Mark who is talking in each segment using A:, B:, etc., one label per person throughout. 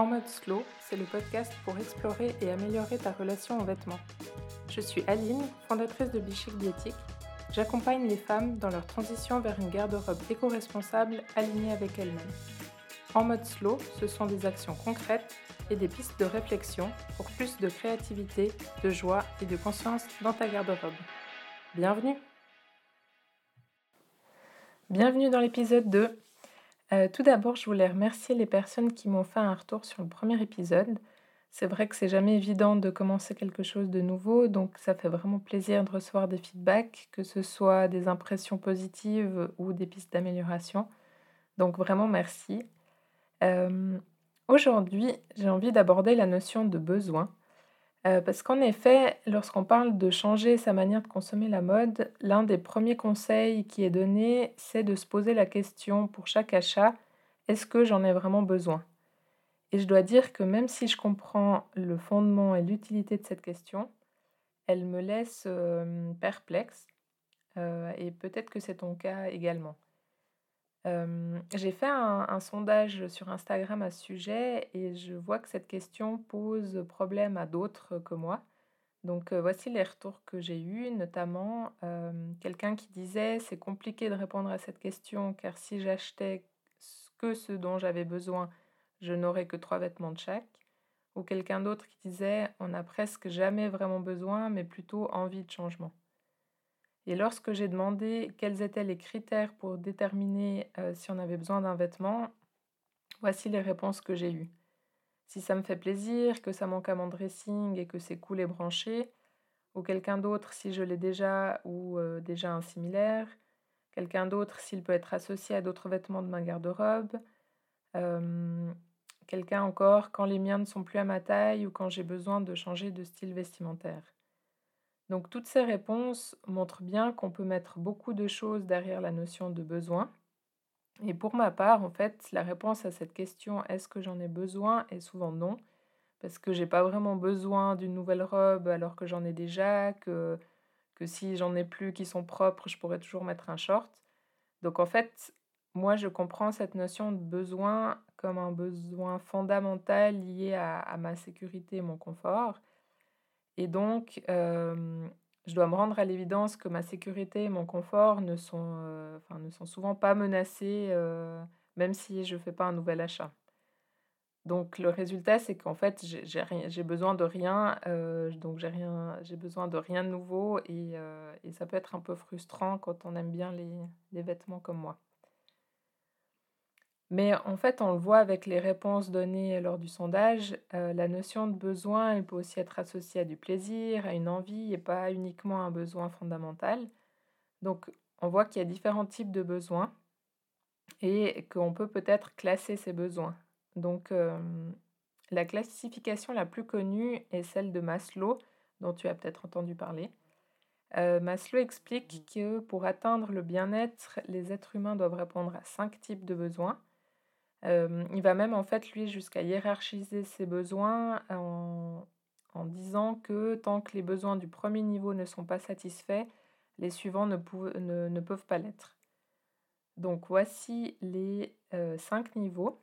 A: En mode slow, c'est le podcast pour explorer et améliorer ta relation aux vêtements. Je suis Aline, fondatrice de Bichic Diétique. J'accompagne les femmes dans leur transition vers une garde-robe éco-responsable alignée avec elles-mêmes. En mode slow, ce sont des actions concrètes et des pistes de réflexion pour plus de créativité, de joie et de conscience dans ta garde-robe. Bienvenue Bienvenue dans l'épisode 2 euh, tout d'abord, je voulais remercier les personnes qui m'ont fait un retour sur le premier épisode. C'est vrai que c'est jamais évident de commencer quelque chose de nouveau, donc ça fait vraiment plaisir de recevoir des feedbacks, que ce soit des impressions positives ou des pistes d'amélioration. Donc vraiment merci. Euh, aujourd'hui, j'ai envie d'aborder la notion de besoin. Euh, parce qu'en effet, lorsqu'on parle de changer sa manière de consommer la mode, l'un des premiers conseils qui est donné, c'est de se poser la question pour chaque achat, est-ce que j'en ai vraiment besoin? Et je dois dire que même si je comprends le fondement et l'utilité de cette question, elle me laisse euh, perplexe, euh, et peut-être que c'est ton cas également j'ai fait un sondage sur Instagram à ce sujet et je vois que cette question pose problème à d'autres que moi. Donc, voici les retours que j'ai eus, notamment, quelqu'un qui disait: «C'est compliqué de répondre à cette question car si j'achetais que ce dont j'avais besoin, je n'aurais que trois vêtements de chaque» ou quelqu'un d'autre qui disait: «On n'a presque jamais vraiment besoin, mais plutôt envie de changement». Et lorsque j'ai demandé quels étaient les critères pour déterminer euh, si on avait besoin d'un vêtement, voici les réponses que j'ai eues. Si ça me fait plaisir, que ça manque à mon dressing et que c'est cool et branché, ou quelqu'un d'autre si je l'ai déjà ou euh, déjà un similaire, quelqu'un d'autre s'il peut être associé à d'autres vêtements de ma garde-robe, euh, quelqu'un encore quand les miens ne sont plus à ma taille ou quand j'ai besoin de changer de style vestimentaire. Donc toutes ces réponses montrent bien qu'on peut mettre beaucoup de choses derrière la notion de besoin. Et pour ma part, en fait, la réponse à cette question est-ce que j'en ai besoin est souvent non, parce que j'ai pas vraiment besoin d'une nouvelle robe alors que j'en ai déjà, que, que si j'en ai plus qui sont propres, je pourrais toujours mettre un short. Donc en fait, moi je comprends cette notion de besoin comme un besoin fondamental lié à, à ma sécurité et mon confort. Et donc, je dois me rendre à l'évidence que ma sécurité et mon confort ne sont, sont souvent pas menacés, même si je ne fais pas un nouvel achat. Donc le résultat, c'est qu'en fait, j'ai besoin de rien, donc j'ai besoin de rien de nouveau et, ça peut être un peu frustrant quand on aime bien les vêtements comme moi. Mais en fait, on le voit avec les réponses données lors du sondage, euh, la notion de besoin, elle peut aussi être associée à du plaisir, à une envie et pas uniquement à un besoin fondamental. Donc, on voit qu'il y a différents types de besoins et qu'on peut peut-être classer ces besoins. Donc, euh, la classification la plus connue est celle de Maslow, dont tu as peut-être entendu parler. Euh, Maslow explique que pour atteindre le bien-être, les êtres humains doivent répondre à cinq types de besoins il va même en fait lui jusqu'à hiérarchiser ses besoins en, disant que tant que les besoins du premier niveau ne sont pas satisfaits, les suivants ne peuvent pas l'être. Donc voici les cinq niveaux.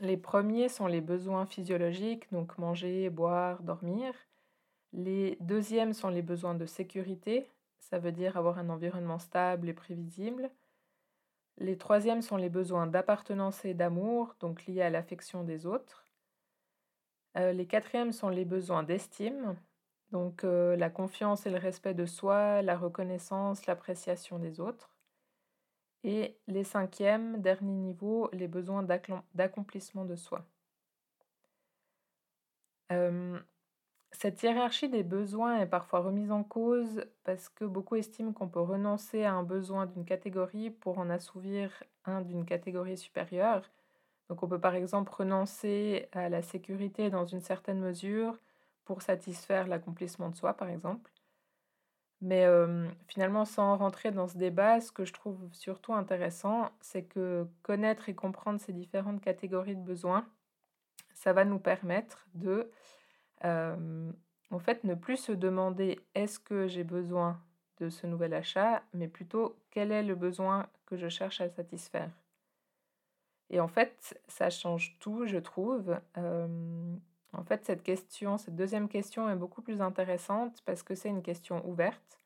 A: Les premiers sont les besoins physiologiques, donc manger, boire, dormir. Les deuxièmes sont les besoins de sécurité, ça veut dire avoir un environnement stable et prévisible. Les troisièmes sont les besoins d'appartenance et d'amour, donc liés à l'affection des autres. Euh, les quatrièmes sont les besoins d'estime, donc euh, la confiance et le respect de soi, la reconnaissance, l'appréciation des autres. Et les cinquièmes, dernier niveau, les besoins d'accomplissement de soi. Euh, cette hiérarchie des besoins est parfois remise en cause parce que beaucoup estiment qu'on peut renoncer à un besoin d'une catégorie pour en assouvir un d'une catégorie supérieure. Donc on peut par exemple renoncer à la sécurité dans une certaine mesure pour satisfaire l'accomplissement de soi, par exemple. Mais euh, finalement, sans rentrer dans ce débat, ce que je trouve surtout intéressant, c'est que connaître et comprendre ces différentes catégories de besoins, ça va nous permettre de en fait, ne plus se demander est-ce que j'ai besoin de ce nouvel achat, mais plutôt quel est le besoin que je cherche à satisfaire. Et en fait, ça change tout, je trouve. en fait, cette question, cette deuxième question est beaucoup plus intéressante parce que c'est une question ouverte.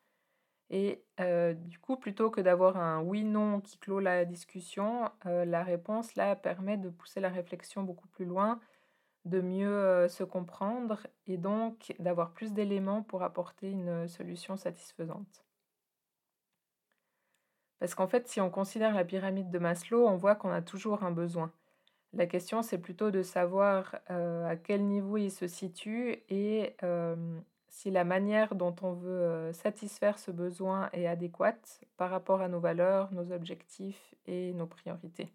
A: Et du coup, plutôt que d'avoir un oui-non qui clôt la discussion, la réponse là permet de pousser la réflexion beaucoup plus loin, de mieux se comprendre et donc d'avoir plus d'éléments pour apporter une solution satisfaisante. Parce qu'en fait, si on considère la pyramide de Maslow, on voit qu'on a toujours un besoin. La question, c'est plutôt de savoir à quel niveau il se situe et si la manière dont on veut satisfaire ce besoin est adéquate par rapport à nos valeurs, nos objectifs et nos priorités.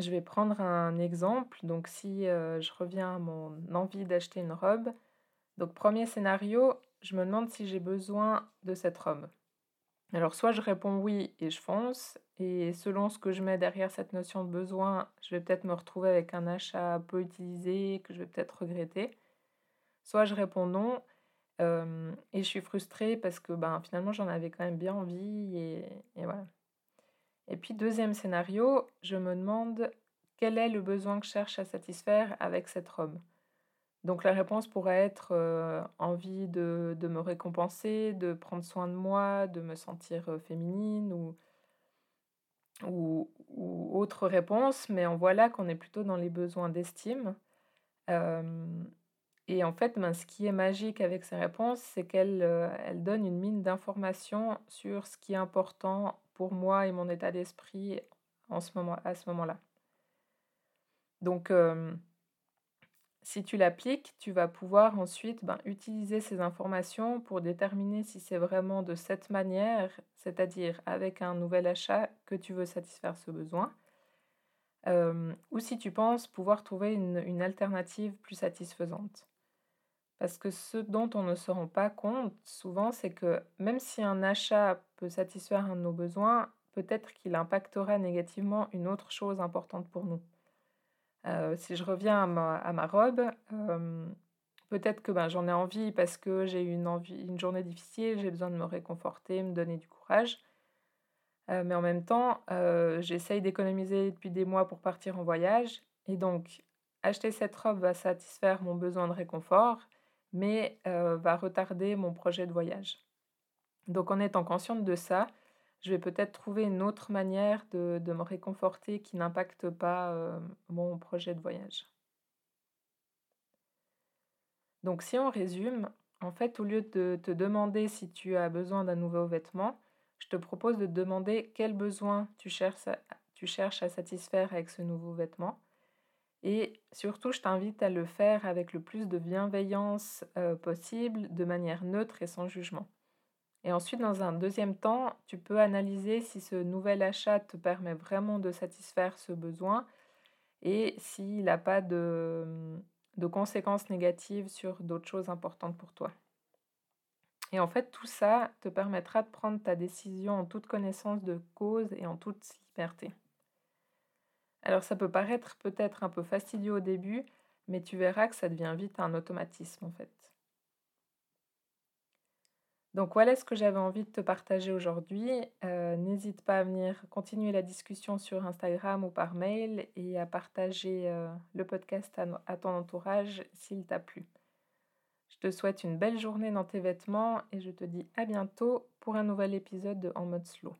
A: Je vais prendre un exemple. Donc si je reviens à mon envie d'acheter une robe, donc premier scénario, je me demande si j'ai besoin de cette robe. Alors soit je réponds oui et je fonce, et selon ce que je mets derrière cette notion de besoin, je vais peut-être me retrouver avec un achat peu utilisé que je vais peut-être regretter. Soit je réponds non et je suis frustrée parce que ben, finalement j'en avais quand même bien envie et, voilà. Et puis deuxième scénario, je me demande quel est le besoin que je cherche à satisfaire avec cette robe? Donc la réponse pourrait être envie de, de, me récompenser, de prendre soin de moi, de me sentir féminine ou, ou, autre réponse, mais on voit là qu'on est plutôt dans les besoins d'estime. Et en fait, ben, ce qui est magique avec ces réponses, c'est qu'elles euh, donnent une mine d'informations sur ce qui est important pour moi et mon état d'esprit en ce moment, à ce moment-là. Donc, euh, si tu l'appliques, tu vas pouvoir ensuite ben, utiliser ces informations pour déterminer si c'est vraiment de cette manière, c'est-à-dire avec un nouvel achat, que tu veux satisfaire ce besoin, euh, ou si tu penses pouvoir trouver une alternative plus satisfaisante. Parce que ce dont on ne se rend pas compte souvent, c'est que même si un achat peut satisfaire un de nos besoins, peut-être qu'il impactera négativement une autre chose importante pour nous. Euh, si je reviens à ma, robe, euh, peut-être que ben, j'en ai envie parce que j'ai eu une, journée difficile, j'ai besoin de me réconforter, me donner du courage. Euh, mais en même temps, j'essaye d'économiser depuis des mois pour partir en voyage. Et donc, acheter cette robe va satisfaire mon besoin de réconfort mais va retarder mon projet de voyage. Donc en étant consciente de ça, je vais peut-être trouver une autre manière de, me réconforter qui n'impacte pas mon projet de voyage. Donc si on résume, en fait, au lieu de te demander si tu as besoin d'un nouveau vêtement, je te propose de te demander quel besoin tu cherches à satisfaire avec ce nouveau vêtement et surtout, je t'invite à le faire avec le plus de bienveillance euh, possible, de manière neutre et sans jugement. Et ensuite, dans un deuxième temps, tu peux analyser si ce nouvel achat te permet vraiment de satisfaire ce besoin et s'il n'a pas de, de conséquences négatives sur d'autres choses importantes pour toi. Et en fait, tout ça te permettra de prendre ta décision en toute connaissance de cause et en toute liberté. Alors ça peut paraître peut-être un peu fastidieux au début, mais tu verras que ça devient vite un automatisme en fait. Donc voilà ce que j'avais envie de te partager aujourd'hui. Euh, n'hésite pas à venir continuer la discussion sur Instagram ou par mail et à partager euh, le podcast à, à ton entourage s'il t'a plu. Je te souhaite une belle journée dans tes vêtements et je te dis à bientôt pour un nouvel épisode de En mode slow.